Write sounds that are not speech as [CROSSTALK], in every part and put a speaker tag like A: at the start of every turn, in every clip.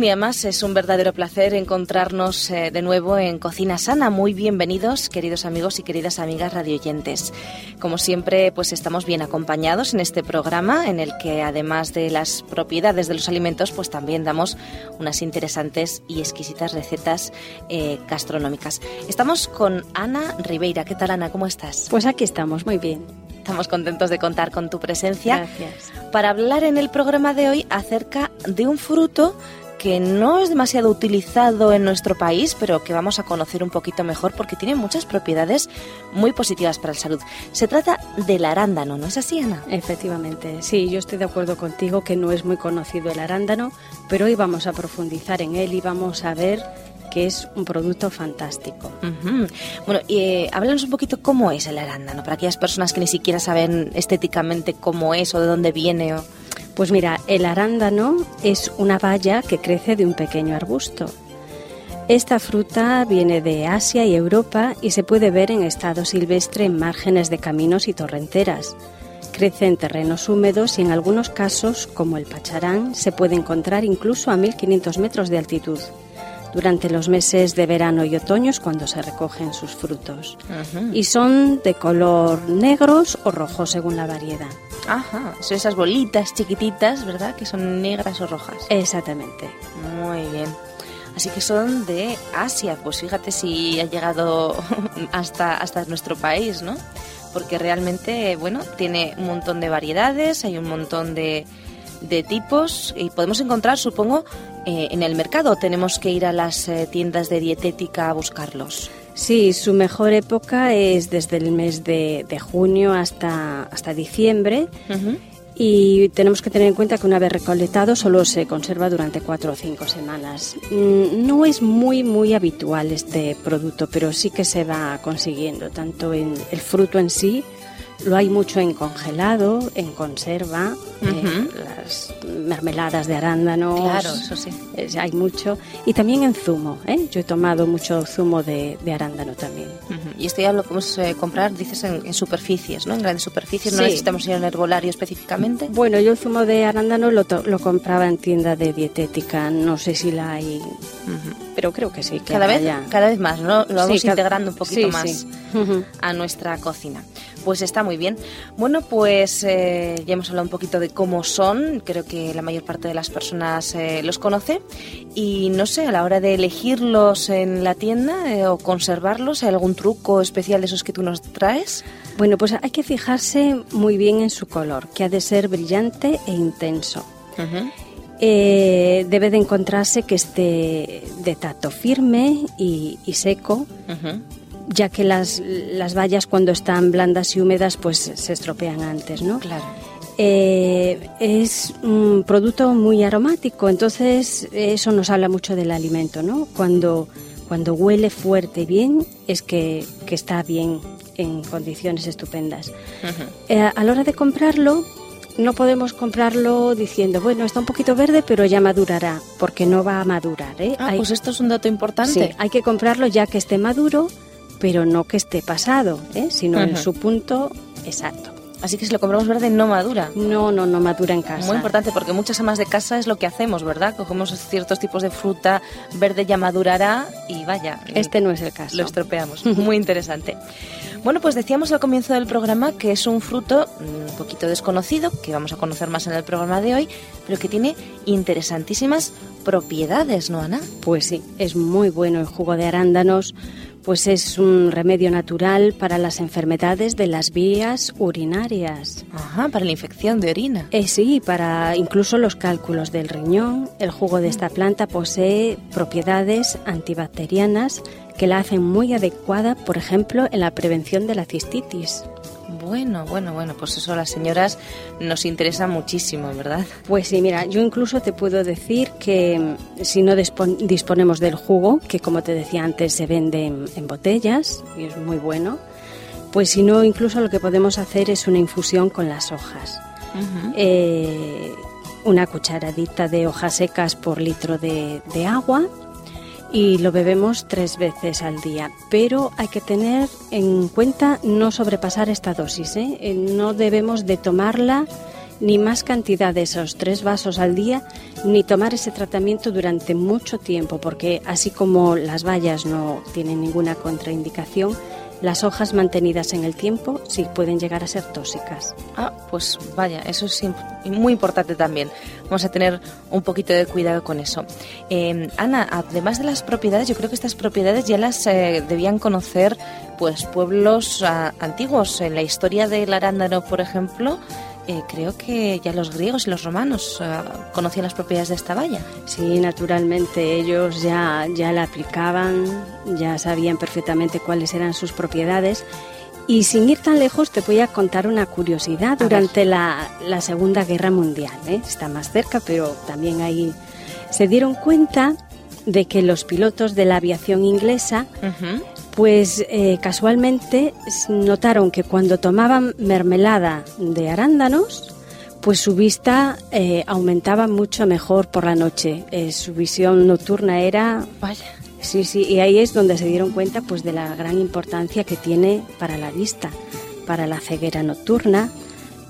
A: Un día más es un verdadero placer encontrarnos eh, de nuevo en Cocina Sana. Muy bienvenidos, queridos amigos y queridas amigas radioyentes. Como siempre, pues estamos bien acompañados en este programa en el que además de las propiedades de los alimentos, pues también damos unas interesantes y exquisitas recetas eh, gastronómicas. Estamos con Ana Ribeira. ¿Qué tal, Ana? ¿Cómo estás?
B: Pues aquí estamos, muy bien.
A: Estamos contentos de contar con tu presencia
B: Gracias.
A: para hablar en el programa de hoy acerca de un fruto que no es demasiado utilizado en nuestro país, pero que vamos a conocer un poquito mejor porque tiene muchas propiedades muy positivas para la salud. Se trata del arándano, ¿no es así, Ana?
B: Efectivamente, sí, yo estoy de acuerdo contigo que no es muy conocido el arándano, pero hoy vamos a profundizar en él y vamos a ver que es un producto fantástico.
A: Ujú. Bueno, y eh, háblanos un poquito cómo es el arándano, para aquellas personas que ni siquiera saben estéticamente cómo es o de dónde viene. O...
B: Pues mira, el arándano es una baya que crece de un pequeño arbusto. Esta fruta viene de Asia y Europa y se puede ver en estado silvestre en márgenes de caminos y torrenteras. Crece en terrenos húmedos y en algunos casos, como el pacharán, se puede encontrar incluso a 1500 metros de altitud. Durante los meses de verano y otoño es cuando se recogen sus frutos. Y son de color negros o rojos según la variedad.
A: Ajá, son esas bolitas chiquititas, ¿verdad? Que son negras o rojas.
B: Exactamente.
A: Muy bien. Así que son de Asia, pues fíjate si ha llegado [LAUGHS] hasta, hasta nuestro país, ¿no? Porque realmente, bueno, tiene un montón de variedades, hay un montón de, de tipos y podemos encontrar, supongo, eh, en el mercado. Tenemos que ir a las eh, tiendas de dietética a buscarlos.
B: Sí, su mejor época es desde el mes de, de junio hasta, hasta diciembre y tenemos que tener en cuenta que una vez recolectado solo se conserva durante cuatro o cinco semanas. Mm, No es muy, muy habitual este producto, pero sí que se va consiguiendo, tanto en el fruto en sí, lo hay mucho en congelado, en conserva, eh, las mermeladas de arándanos.
A: Claro, eso sí.
B: eh, hay mucho. Y también en zumo, ¿eh? Yo he tomado mucho zumo de, de arándano también.
A: Y esto ya lo podemos eh, comprar, dices, en, en superficies, ¿no? En grandes superficies, no
B: Sí.
A: necesitamos ir a un herbolario específicamente.
B: Bueno, yo el zumo de arándano lo, lo compraba en tienda de dietética, no sé si la hay. Pero creo que sí. Que
A: Cada vez,
B: haya.
A: cada vez más, ¿no? Lo vamos
B: Sí,
A: integrando un poquito
B: sí,
A: más
B: sí.
A: A nuestra cocina. Pues está muy bien. Bueno, pues eh, ya hemos hablado un poquito de cómo son. Creo que la mayor parte de las personas eh, los conoce. Y no sé, a la hora de elegirlos en la tienda eh, o conservarlos, ¿hay algún truco especial de esos que tú nos traes?
B: Bueno, pues hay que fijarse muy bien en su color, que ha de ser brillante e intenso. Eh, debe de encontrarse que esté de tacto firme y, y seco,
A: Ujú.
B: ya que las, las bayas cuando están blandas y húmedas pues se estropean antes, ¿no?
A: Claro.
B: Eh, es un producto muy aromático, entonces eso nos habla mucho del alimento, ¿no? Cuando, cuando huele fuerte y bien es que, que está bien en condiciones estupendas.
A: Ujú.
B: Eh, a la hora de comprarlo, no podemos comprarlo diciendo, bueno, está un poquito verde, pero ya madurará, porque no va a madurar. ¿eh?
A: Ah,
B: hay,
A: pues esto es un dato
B: sí,
A: importante.
B: hay que comprarlo ya que esté maduro, pero no que esté pasado, ¿eh? sino en su punto exacto.
A: Así que si lo compramos verde, no madura.
B: No, no, no madura en casa.
A: Muy importante porque muchas amas de casa es lo que hacemos, ¿verdad? Cogemos ciertos tipos de fruta, verde ya madurará y vaya,
B: Este no es el caso.
A: lo estropeamos. [LAUGHS] Muy interesante. Bueno, pues decíamos al comienzo del programa que es un fruto mm, un poquito desconocido, que vamos a conocer más en el programa de hoy, pero que tiene interesantísimas propiedades, ¿no, Ana?
B: Pues sí, es muy bueno el jugo de arándanos, pues es un remedio natural para las enfermedades de las vías urinarias.
A: Ajá, para la infección de orina.
B: Eh, sí, para incluso los cálculos del riñón, el jugo de esta planta posee propiedades antibacterianas que la hacen muy adecuada, por ejemplo, en la prevención de la cistitis.
A: Bueno, bueno, bueno, pues eso a las señoras nos interesa muchísimo, ¿verdad?
B: Pues sí, mira, yo incluso te puedo decir que mm, si no dispon- disponemos del jugo, que como te decía antes se vende en, en botellas y es muy bueno, pues si no, incluso lo que podemos hacer es una infusión con las hojas. Eh, una cucharadita de hojas secas por litro de, de agua y lo bebemos tres veces al día. Pero hay que tener en cuenta no sobrepasar esta dosis. ¿eh? Eh, No debemos de tomarla ni más cantidad de esos tres vasos al día, ni tomar ese tratamiento durante mucho tiempo, porque así como las bayas no tienen ninguna contraindicación, las hojas mantenidas en el tiempo sí pueden llegar a ser tóxicas.
A: Ah, pues vaya, eso es muy importante también. Vamos a tener un poquito de cuidado con eso. Eh, Ana, además de las propiedades, yo creo que estas propiedades ya las eh, debían conocer pues pueblos ah, antiguos. En la historia del arándano, por ejemplo, eh, creo que ya los griegos y los romanos ah, conocían las propiedades de esta valla.
B: Sí, naturalmente ellos ya, ya la aplicaban, ya sabían perfectamente cuáles eran sus propiedades. Y sin ir tan lejos, te voy a contar una curiosidad. Durante la, la Segunda Guerra Mundial, ¿eh? está más cerca, pero también ahí se dieron cuenta de que los pilotos de la aviación inglesa
A: Ujú.
B: Pues eh, casualmente notaron que cuando tomaban mermelada de arándanos, pues su vista eh, aumentaba mucho mejor por la noche. Eh, su visión nocturna era,
A: Vaya.
B: sí, sí, y ahí es donde se dieron cuenta pues de la gran importancia que tiene para la vista, para la ceguera nocturna,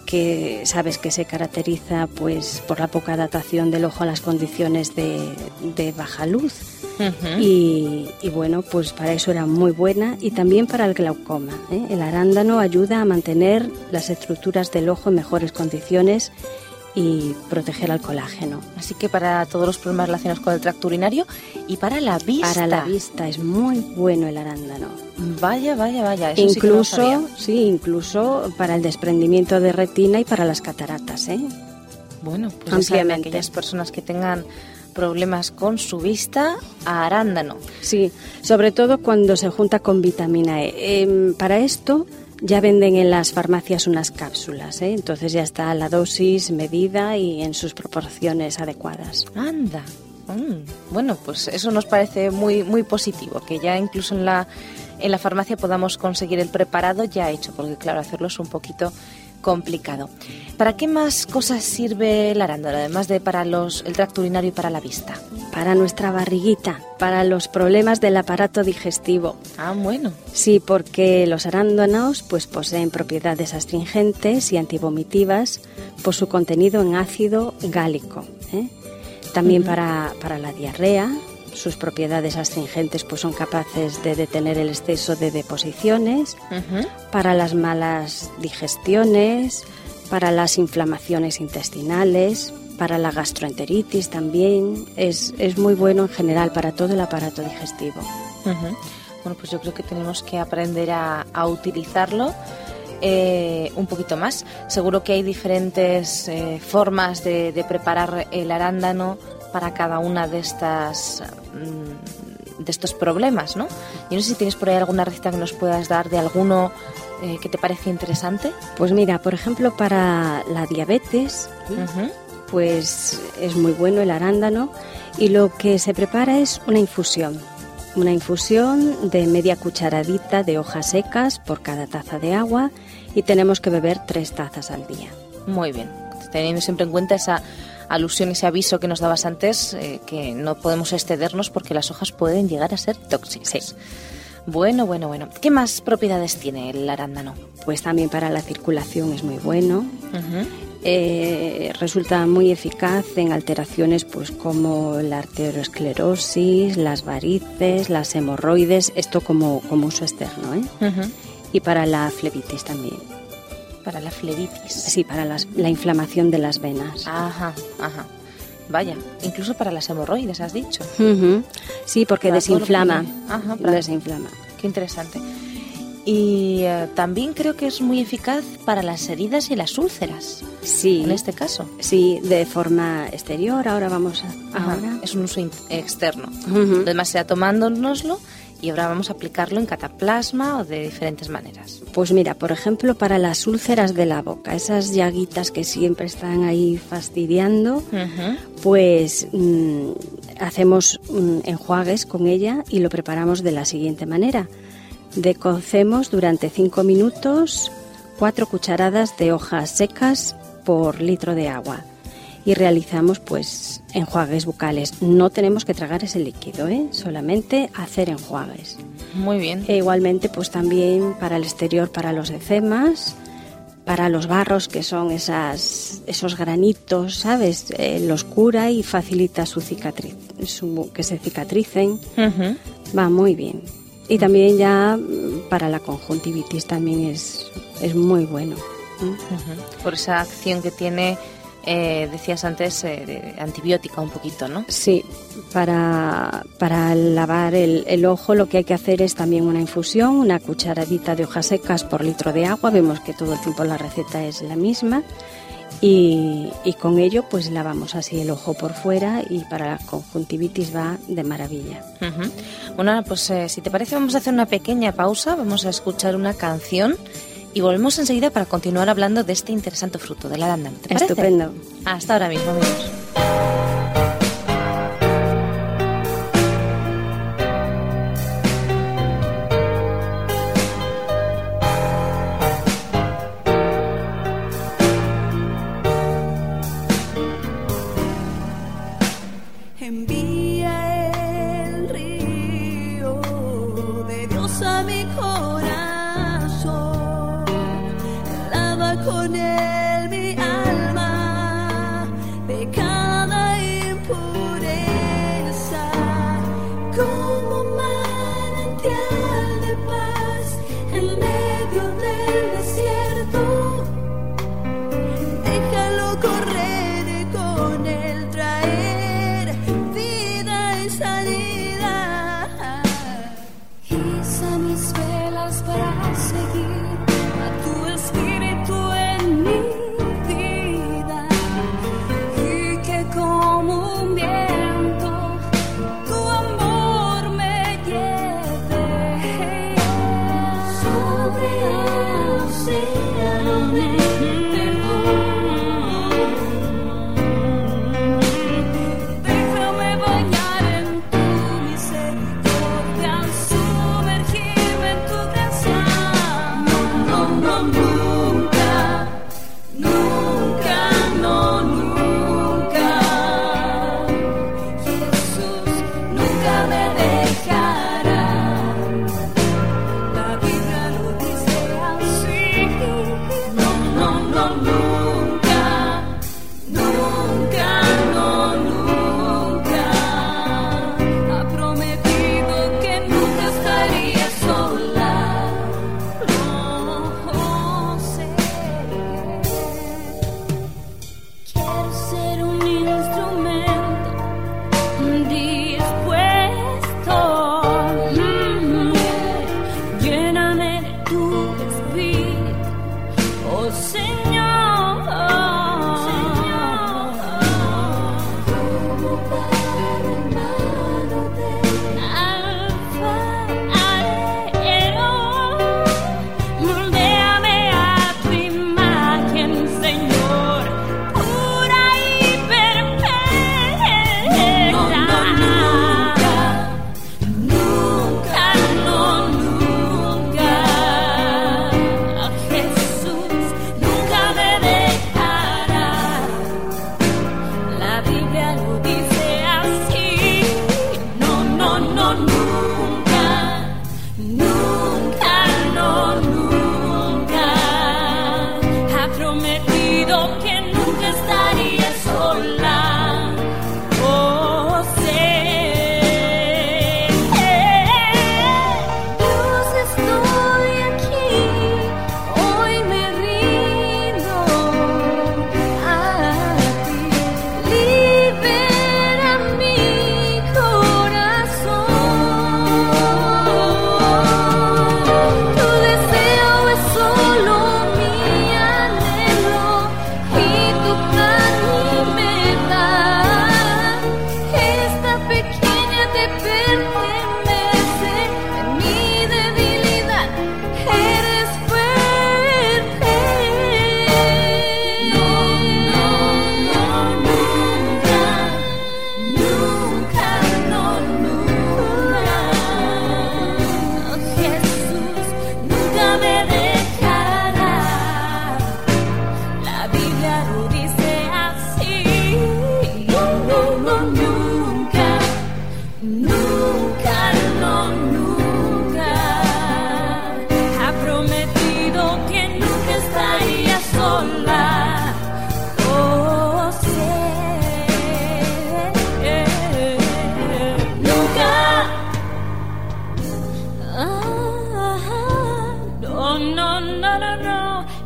B: que sabes que se caracteriza pues por la poca adaptación del ojo a las condiciones de, de baja luz.
A: Ujú.
B: Y, y bueno, pues para eso era muy buena y también para el glaucoma. ¿eh? El arándano ayuda a mantener las estructuras del ojo en mejores condiciones y proteger al colágeno.
A: Así que para todos los problemas relacionados con el tracto urinario y para la vista.
B: Para la vista es muy bueno el arándano.
A: Vaya, vaya, vaya. Eso sí que no lo
B: incluso,
A: sabía.
B: sí, incluso para el desprendimiento de retina y para las cataratas. ¿eh?
A: Bueno, pues
B: Ampliamente.
A: aquellas personas que tengan problemas con su vista a arándano.
B: Sí, sobre todo cuando se junta con vitamina E. Em, para esto ya venden en las farmacias unas cápsulas, ¿eh? entonces ya está la dosis medida y en sus proporciones adecuadas.
A: Anda. Mm, Bueno, pues eso nos parece muy muy positivo, que ya incluso en la en la farmacia podamos conseguir el preparado ya hecho, porque claro, hacerlo es un poquito complicado. ¿Para qué más cosas sirve el arándano, además de para los el tracto urinario y para la vista?
B: Para nuestra barriguita, para los problemas del aparato digestivo.
A: Ah, bueno.
B: Sí, porque los arándanos pues poseen propiedades astringentes y antivomitivas por su contenido en ácido gálico. ¿eh? También para, para la diarrea, sus propiedades astringentes pues son capaces de detener el exceso de deposiciones, para las malas digestiones, para las inflamaciones intestinales, para la gastroenteritis también. Es, es muy bueno en general para todo el aparato digestivo.
A: Bueno, pues yo creo que tenemos que aprender a, a utilizarlo eh, un poquito más. Seguro que hay diferentes eh, formas de, de preparar el arándano para cada una de estas mm, de estos problemas, ¿no? Yo no sé si tienes por ahí alguna receta que nos puedas dar de alguno eh, que te parece interesante.
B: Pues mira, por ejemplo, para la diabetes,
A: Ujú.
B: pues es muy bueno el arándano y lo que se prepara es una infusión. Una infusión de media cucharadita de hojas secas por cada taza de agua y tenemos que beber tres tazas al día.
A: Muy bien, teniendo siempre en cuenta esa alusión, ese aviso que nos dabas antes, eh, que no podemos excedernos porque las hojas pueden llegar a ser tóxicas. Bueno, bueno, bueno. ¿Qué más propiedades tiene el arándano?
B: Pues también para la circulación es muy bueno. Eh, resulta muy eficaz en alteraciones pues como la arteriosclerosis, las varices, las hemorroides, esto como, como uso externo, ¿eh? Y para la flebitis también.
A: Para la flebitis.
B: Sí, para las- la inflamación de las venas.
A: Ajá, ajá. Vaya, incluso para las hemorroides, has dicho.
B: Sí, porque
A: Para que
B: desinflama.
A: Ajá, para-
B: Desinflama.
A: Qué interesante. Y eh, también creo que es muy eficaz para las heridas y las úlceras,
B: Sí.
A: en este caso.
B: Sí, de forma exterior. Ahora vamos a.
A: Ajá,
B: Ahora.
A: Es un uso externo.
B: Ujú.
A: Además, sea tomándonoslo y ahora vamos a aplicarlo en cataplasma o de diferentes maneras.
B: Pues mira, por ejemplo, para las úlceras de la boca, esas llaguitas que siempre están ahí fastidiando, pues mm, hacemos mm, enjuagues con ella y lo preparamos de la siguiente manera. Decocemos durante 5 minutos 4 cucharadas de hojas secas por litro de agua. Y realizamos pues enjuagues bucales. No tenemos que tragar ese líquido, ¿eh? solamente hacer enjuagues.
C: Muy bien.
B: E igualmente pues también para el exterior, para los ecemas, para los barros que son esas, esos granitos, ¿sabes? Eh, los cura y facilita su cicatriz, su, que se cicatricen. Va muy bien. Y también ya mm, para la conjuntivitis también es, es muy bueno.
C: Por esa acción que tiene eh, decías antes, eh, antibiótica un poquito, ¿no?
B: Sí, para, para lavar el, el, ojo lo que hay que hacer es también una infusión, una cucharadita de hojas secas por litro de agua, vemos que todo el tiempo la receta es la misma. Y, y, con ello pues lavamos así el ojo por fuera y para la conjuntivitis va de maravilla.
C: Bueno, pues eh, si te parece vamos a hacer una pequeña pausa, vamos a escuchar una canción y volvemos enseguida para continuar hablando de este interesante fruto, de la arándano. ¿Te parece?
B: Estupendo.
C: Hasta ahora mismo, amigos. no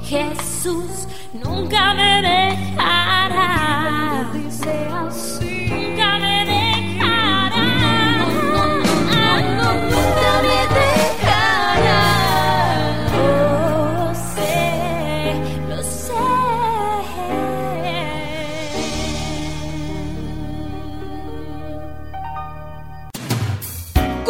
C: Jesús nunca me dejará.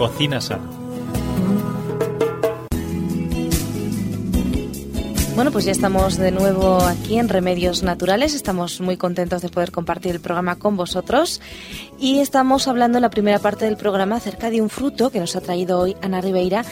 D: Cocina sana.
A: Bueno, pues ya estamos de nuevo aquí en Remedios Naturales. Estamos muy contentos de poder compartir el programa con vosotros. Y estamos hablando en la primera parte del programa acerca de un fruto que nos ha traído hoy Ana Ribeira,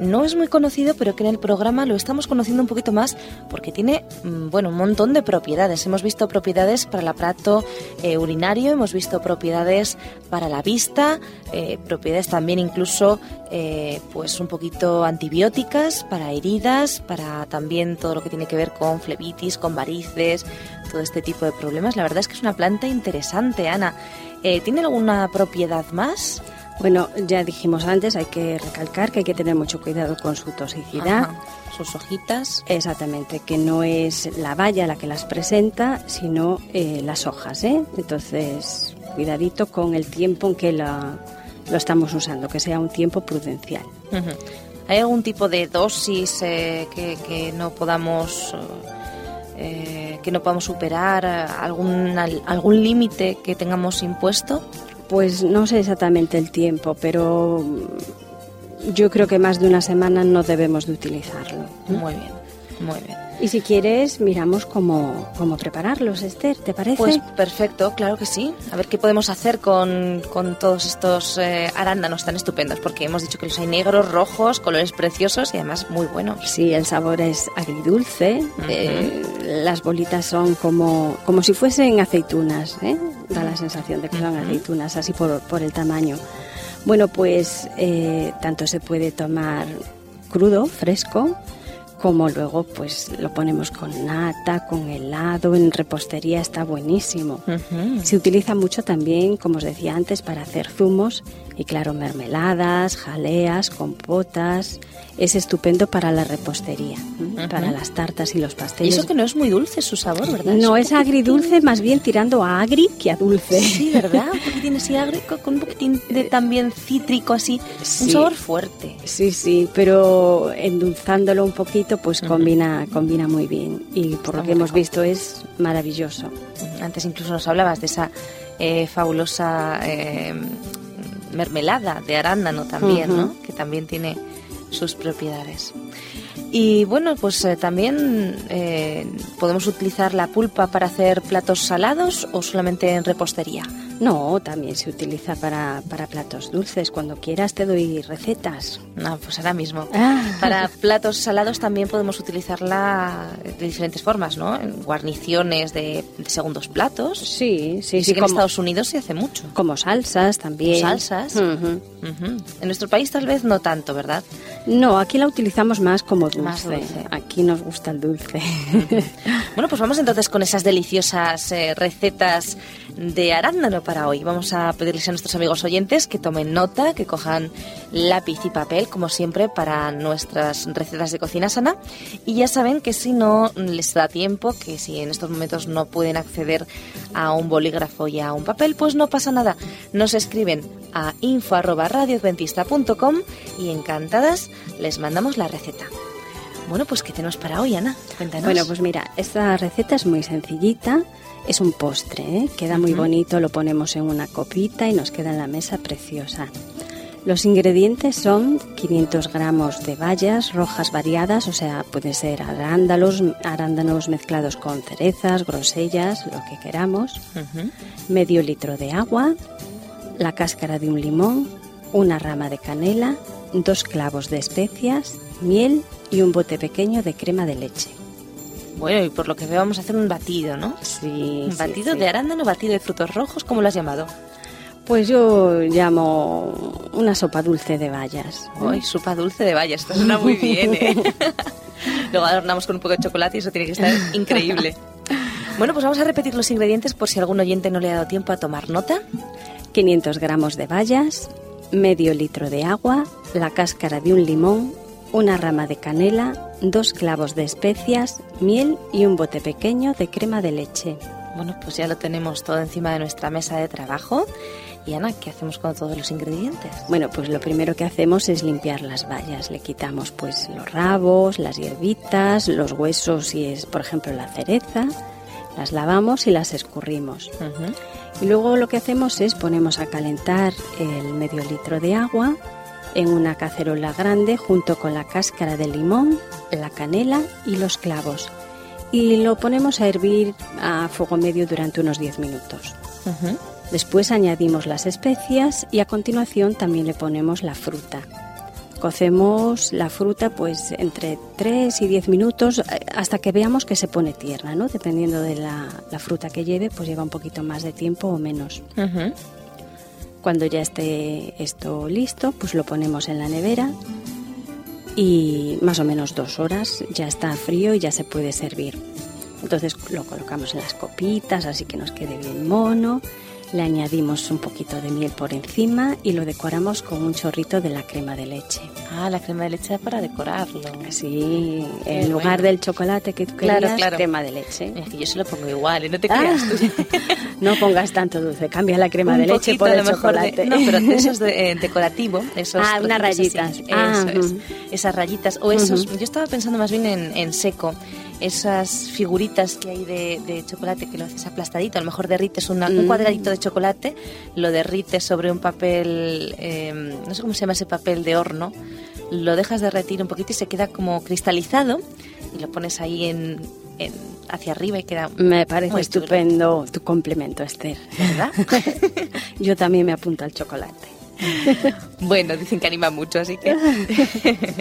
A: no es muy conocido, pero que en el programa lo estamos conociendo un poquito más porque tiene, mm, bueno, un montón de propiedades. Hemos visto propiedades para el aparato eh, urinario, hemos visto propiedades para la vista, eh, propiedades también incluso, eh, pues un poquito antibióticas para heridas, para también todo lo que tiene que ver con flebitis, con varices, todo este tipo de problemas. La verdad es que es una planta interesante, Ana. ¿Tiene alguna propiedad más?
B: Bueno, ya dijimos antes, hay que recalcar que hay que tener mucho cuidado con su toxicidad.
A: Ajá. Sus hojitas.
B: Exactamente, que no es la valla la que las presenta, sino eh, las hojas. ¿eh? Entonces, cuidadito con el tiempo en que la, lo estamos usando, que sea un tiempo prudencial.
A: ¿Hay algún tipo de dosis eh, que, que no podamos eh, que no podamos superar? ¿Algún, al- algún límite que tengamos impuesto?
B: Pues no sé exactamente el tiempo, pero yo creo que más de una semana no debemos de utilizarlo.
A: Muy bien, muy bien.
B: Y si quieres, miramos cómo, cómo prepararlos, Esther, ¿te parece?
A: Pues perfecto, claro que sí. A ver qué podemos hacer con, con todos estos eh, arándanos tan estupendos, porque hemos dicho que los hay negros, rojos, colores preciosos y además muy buenos.
B: Sí, el sabor es agridulce. eh, las bolitas son como, como si fuesen aceitunas. ¿eh? Da la sensación de que son aceitunas, así por, por el tamaño. Bueno, pues eh, tanto se puede tomar crudo, fresco, como luego pues lo ponemos con nata, con helado, en repostería está buenísimo. Se utiliza mucho también, como os decía antes, para hacer zumos y claro, mermeladas, jaleas, compotas. Es estupendo para la repostería, para las tartas y los
A: Y
B: pasteles.
A: eso que no es muy dulce su sabor, ¿verdad?
B: no es
A: poquitín-
B: agridulce, más bien tirando a agri que a dulce.
A: Sí, ¿verdad? Un poquitín así agrio, con un poquitín de también cítrico, así. Un sabor fuerte.
B: Sí, sí, pero endulzándolo un poquito, pues combina, combina muy bien. Y por lo que hemos
A: rico.
B: visto es maravilloso.
A: Antes incluso nos hablabas de esa eh, fabulosa eh, mermelada de arándano también. ¿no? Que también tiene sus propiedades. Y bueno, pues eh, también eh, podemos utilizar la pulpa para hacer platos salados o solamente en repostería.
B: No, también se utiliza para, para platos dulces. Cuando quieras te doy recetas.
A: No, pues ahora mismo.
B: Ah.
A: Para platos salados también podemos utilizarla de diferentes formas, ¿no? En guarniciones de, de segundos platos.
B: Sí, sí,
A: Y
B: sí,
A: que en
B: como,
A: Estados Unidos se hace mucho.
B: como salsas también.
A: Salsas.
B: Ujú.
A: Ujú. En nuestro país tal vez no tanto, ¿verdad?
B: No, aquí la utilizamos más como dulce.
A: Más dulce.
B: Aquí nos gusta el dulce.
A: Bueno, pues vamos entonces con esas deliciosas eh, recetas de arándano para hoy. Vamos a pedirles a nuestros amigos oyentes que tomen nota, que cojan lápiz y papel, como siempre, para nuestras recetas de cocina sana. Y ya saben que si no les da tiempo, que si en estos momentos no pueden acceder a un bolígrafo y a un papel, pues no pasa nada. Nos escriben a info@radioadventista.com y encantadas les mandamos la receta. Bueno, pues ¿qué tenemos para hoy, Ana? Cuéntanos.
B: Bueno, pues mira, esta receta es muy sencillita. Es un postre, ¿eh? queda muy bonito, lo ponemos en una copita y nos queda en la mesa preciosa. Los ingredientes son 500 gramos de bayas rojas variadas, o sea, pueden ser arándanos, arándanos mezclados con cerezas, grosellas, lo que queramos, medio litro de agua, la cáscara de un limón, una rama de canela, dos clavos de especias miel y un bote pequeño de crema de leche.
A: Bueno, y por lo que veo vamos a hacer un batido, ¿no?
B: Sí,
A: Un batido
B: sí.
A: de arándano, batido de frutos rojos, ¿cómo lo has llamado?
B: Pues yo llamo una sopa dulce de bayas.
A: Ay, sopa dulce de bayas, esto suena muy bien, ¿eh? [LAUGHS] Luego adornamos con un poco de chocolate y eso tiene que estar increíble. Bueno, pues vamos a repetir los ingredientes por si algún oyente no le ha dado tiempo a tomar nota.
B: 500 gramos de bayas, medio litro de agua, la cáscara de un limón, una rama de canela, dos clavos de especias, miel y un bote pequeño de crema de leche.
A: Bueno, pues ya lo tenemos todo encima de nuestra mesa de trabajo. Y Ana, ¿qué hacemos con todos los ingredientes?
B: Bueno, pues lo primero que hacemos es limpiar las bayas. Le quitamos pues los rabos, las hierbitas, los huesos si es, por ejemplo, la cereza. Las lavamos y las escurrimos. Y luego lo que hacemos es ponemos a calentar el medio litro de agua en una cacerola grande junto con la cáscara de limón, la canela y los clavos. Y lo ponemos a hervir a fuego medio durante unos 10 minutos. Después añadimos las especias y a continuación también le ponemos la fruta. Cocemos la fruta pues entre 3 y 10 minutos eh, hasta que veamos que se pone tierna, ¿no? Dependiendo de la, la fruta que lleve, pues lleva un poquito más de tiempo o menos. Cuando ya esté esto listo, pues lo ponemos en la nevera y más o menos dos horas ya está frío y ya se puede servir. Entonces lo colocamos en las copitas, así que nos quede bien mono. Le añadimos un poquito de miel por encima y lo decoramos con un chorrito de la crema de leche.
A: Ah, la crema de leche para decorarlo.
B: Así,
A: Qué
B: en lugar
A: bueno.
B: del chocolate que tú
A: Claro,
B: querías,
A: claro.
B: crema de leche.
A: Mira, que yo se lo pongo igual, ¿eh? no te
B: Ah,
A: creas tú. [LAUGHS]
B: no pongas tanto dulce, cambia la crema
A: Un
B: de leche por el
A: mejor de-
B: chocolate.
A: no, pero de esos de, [LAUGHS] eh, decorativo, esos
B: Ah, unas rayitas.
A: así,
B: Ah,
A: eso es,
B: ujú.
A: esas rayitas o esos.
B: Ujú.
A: Yo estaba pensando más bien en, en seco, esas figuritas que hay de, de chocolate que lo haces aplastadito. A lo mejor derrites una- un
B: Mm.
A: cuadradito de chocolate, lo derrites sobre un papel, eh, no sé cómo se llama ese papel de horno, lo dejas derretir un poquito y se queda como cristalizado y lo pones ahí en, en- hacia arriba y queda
B: Me parece
A: Muy chulo.
B: estupendo tu complemento, Esther.
A: ¿verdad? [LAUGHS]
B: Yo también me apunto al chocolate. [LAUGHS]
A: Bueno, dicen que anima mucho, así que. [LAUGHS]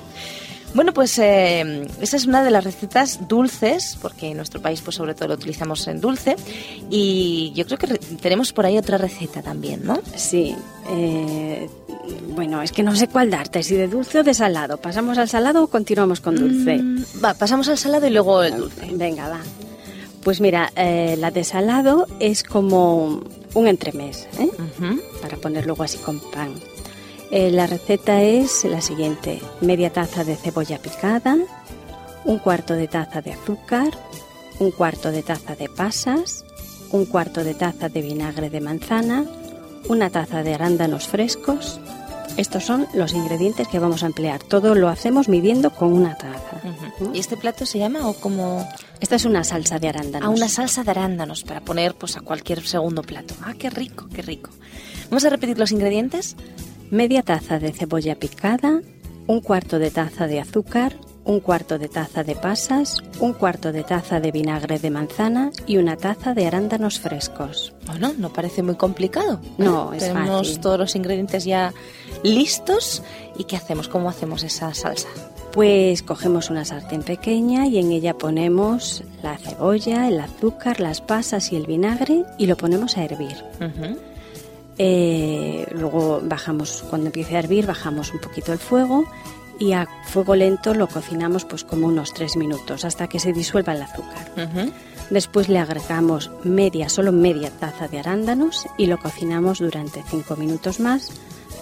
A: bueno, pues eh, esa es una de las recetas dulces, porque en nuestro país, pues sobre todo lo utilizamos en dulce. Y yo creo que tenemos por ahí otra receta también, ¿no?
B: Sí. eh, bueno, es que no sé cuál darte, si de dulce o de salado. ¿Pasamos al salado o continuamos con dulce?
A: Mm, va, pasamos al salado y luego el dulce.
B: Venga, va. Pues mira, eh, la de salado es como un entremés, ¿eh? Para poner luego así con pan. Eh, la receta es la siguiente: media taza de cebolla picada, un cuarto de taza de azúcar, un cuarto de taza de pasas, un cuarto de taza de vinagre de manzana, una taza de arándanos frescos. Estos son los ingredientes que vamos a emplear. Todo lo hacemos midiendo con una taza.
A: Ujú. ¿Y este plato se llama o como
B: Esta es una salsa de arándanos.
A: a una salsa de arándanos para poner pues a cualquier segundo plato? Ah, qué rico, qué rico. Vamos a repetir los ingredientes.
B: Media taza de cebolla picada, un cuarto de taza de azúcar, un cuarto de taza de pasas, un cuarto de taza de vinagre de manzana y una taza de arándanos frescos.
A: Bueno, no parece muy complicado. ¿eh?
B: No, es
A: Tenemos
B: fácil.
A: todos los ingredientes ya listos. ¿Y qué hacemos? ¿Cómo hacemos esa salsa?
B: Pues cogemos una sartén pequeña y en ella ponemos la cebolla, el azúcar, las pasas y el vinagre y lo ponemos a hervir. Eh, luego bajamos, cuando empiece a hervir, bajamos un poquito el fuego y a fuego lento lo cocinamos pues como unos tres minutos hasta que se disuelva el azúcar.
A: Ujú.
B: Después le agregamos media, solo media taza de arándanos y lo cocinamos durante cinco minutos más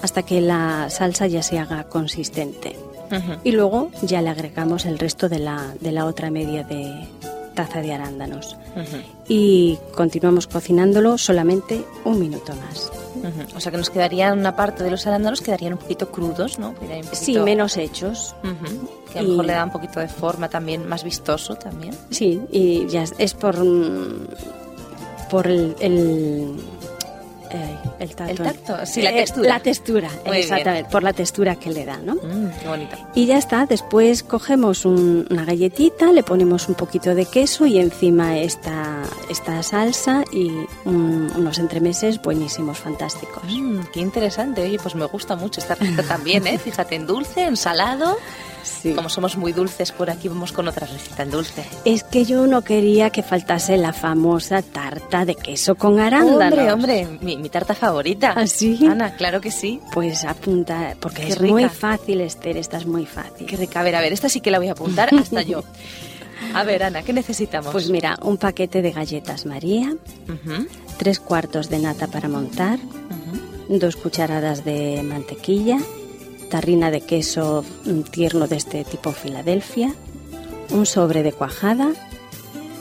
B: hasta que la salsa ya se haga consistente.
A: Ujú.
B: Y luego ya le agregamos el resto de la, de la otra media de taza de arándanos.
A: Ujú.
B: Y continuamos cocinándolo solamente un minuto más.
A: O sea que nos quedaría una parte de los arándanos quedarían un poquito crudos, ¿no? Un
B: Sí, menos hechos.
A: Que a lo
B: Y-
A: mejor le da un poquito de forma también, más vistoso también.
B: Sí, y ya es- por, mm, por el... el eh, el tacto.
A: El tacto, sí, la
B: Eh,
A: textura.
B: La textura,
A: Muy
B: exactamente, por la textura que le da, ¿no?
A: Mm, qué bonito.
B: Y ya está, después cogemos un- una galletita, le ponemos un poquito de queso y encima esta, esta salsa y un- unos entremeses buenísimos, fantásticos.
A: Mm, qué interesante. Oye, pues me gusta mucho esta receta también, ¿eh? [LAUGHS] Fíjate, en dulce, en salado.
B: Sí.
A: Como somos muy dulces por aquí, vamos con otra receta en dulce.
B: Es que yo no quería que faltase la famosa tarta de queso con arándanos.
A: Hombre, hombre, mi, tarta favorita.
B: ¿Ah, sí?
A: Ana, claro que sí.
B: Pues apunta, porque
A: Qué
B: es
A: rica.
B: muy fácil, Esther, esta es muy fácil.
A: Qué rica. A ver, a ver, esta sí que la voy a apuntar hasta yo. [LAUGHS] A ver, Ana, ¿qué necesitamos?
B: Pues mira, un paquete de galletas María, tres cuartos de nata para montar, dos cucharadas de mantequilla, tarrina de queso mm, tierno de este tipo Filadelfia, un sobre de cuajada,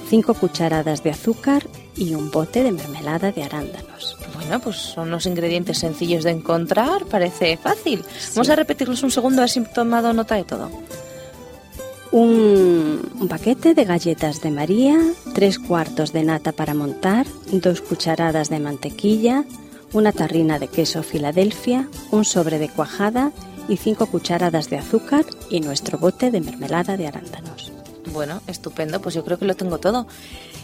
B: cinco cucharadas de azúcar y un bote de mermelada de arándanos.
A: Bueno, pues son los ingredientes sencillos de encontrar, parece fácil. Vamos a repetirlos un segundo, a ver si he tomado nota de todo.
B: Un, un paquete de galletas de María, tres cuartos de nata para montar, dos cucharadas de mantequilla, una tarrina de queso Filadelfia, un sobre de cuajada y cinco cucharadas de azúcar y nuestro bote de mermelada de arándanos.
A: Bueno, estupendo, pues yo creo que lo tengo todo.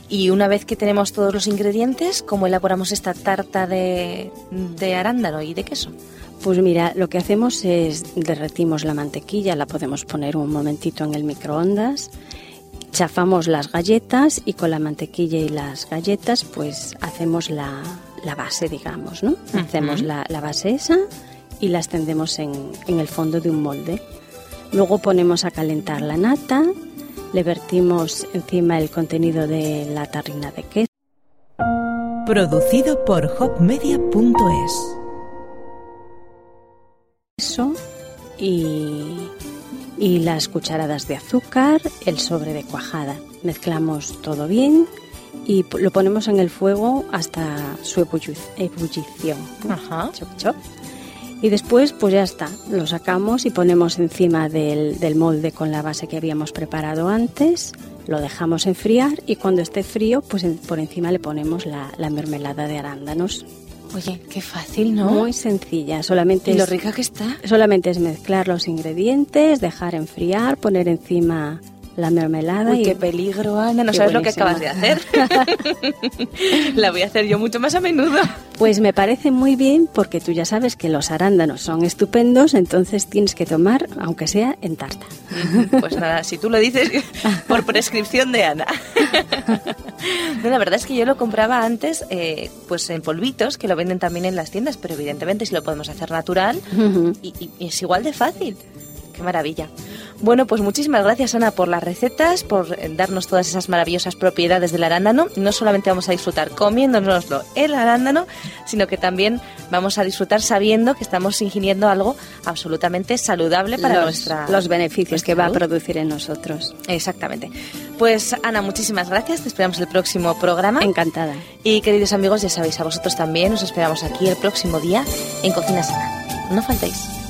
A: Y una vez que tenemos todos los ingredientes, ¿cómo elaboramos esta tarta de, de arándano y de queso?
B: Pues mira, lo que hacemos es derretimos la mantequilla, la podemos poner un momentito en el microondas, chafamos las galletas y con la mantequilla y las galletas pues hacemos la, la base, digamos, ¿no? Hacemos la, la base esa y la extendemos en, en el fondo de un molde. Luego ponemos a calentar la nata, le vertimos encima el contenido de la tarrina de queso.
E: Producido por hopmedia.es.
B: queso y, y las cucharadas de azúcar, el sobre de cuajada. Mezclamos todo bien y lo ponemos en el fuego hasta su ebulli- ebullición.
A: Ajá.
B: Chop, chop. Y después, pues ya está, lo sacamos y ponemos encima del, del molde con la base que habíamos preparado antes, lo dejamos enfriar y cuando esté frío, pues por encima le ponemos la, la mermelada de arándanos.
A: Oye, qué fácil, ¿no?
B: Muy sencilla, solamente
A: y lo
B: es-
A: rica que está.
B: Solamente es mezclar los ingredientes, dejar enfriar, poner encima la mermelada
A: Uy,
B: y
A: qué peligro, Ana, no
B: Qué
A: sabes lo que acabas de hacer. [LAUGHS] La voy a hacer yo mucho más a menudo.
B: pues me parece muy bien porque tú ya sabes que los arándanos son estupendos, entonces tienes que tomar aunque sea en tarta.
A: Pues nada, si tú lo dices, [LAUGHS] por prescripción de Ana. No, la verdad es que yo lo compraba antes, eh, pues en polvitos, que lo venden también en las tiendas, pero evidentemente si lo podemos hacer natural y es igual de fácil. Qué maravilla. Bueno, pues muchísimas gracias Ana por las recetas, por eh, darnos todas esas maravillosas propiedades del arándano. No solamente vamos a disfrutar comiéndonoslo el arándano, sino que también vamos a disfrutar sabiendo que estamos ingiriendo algo absolutamente saludable para
B: los,
A: nuestra
B: los beneficios
A: nuestra
B: que va a producir en nosotros.
A: Exactamente. Pues Ana, muchísimas gracias. Te esperamos el próximo programa.
B: Encantada.
A: Y queridos amigos, ya sabéis, a vosotros también os esperamos aquí el próximo día en Cocina Sana. No faltéis.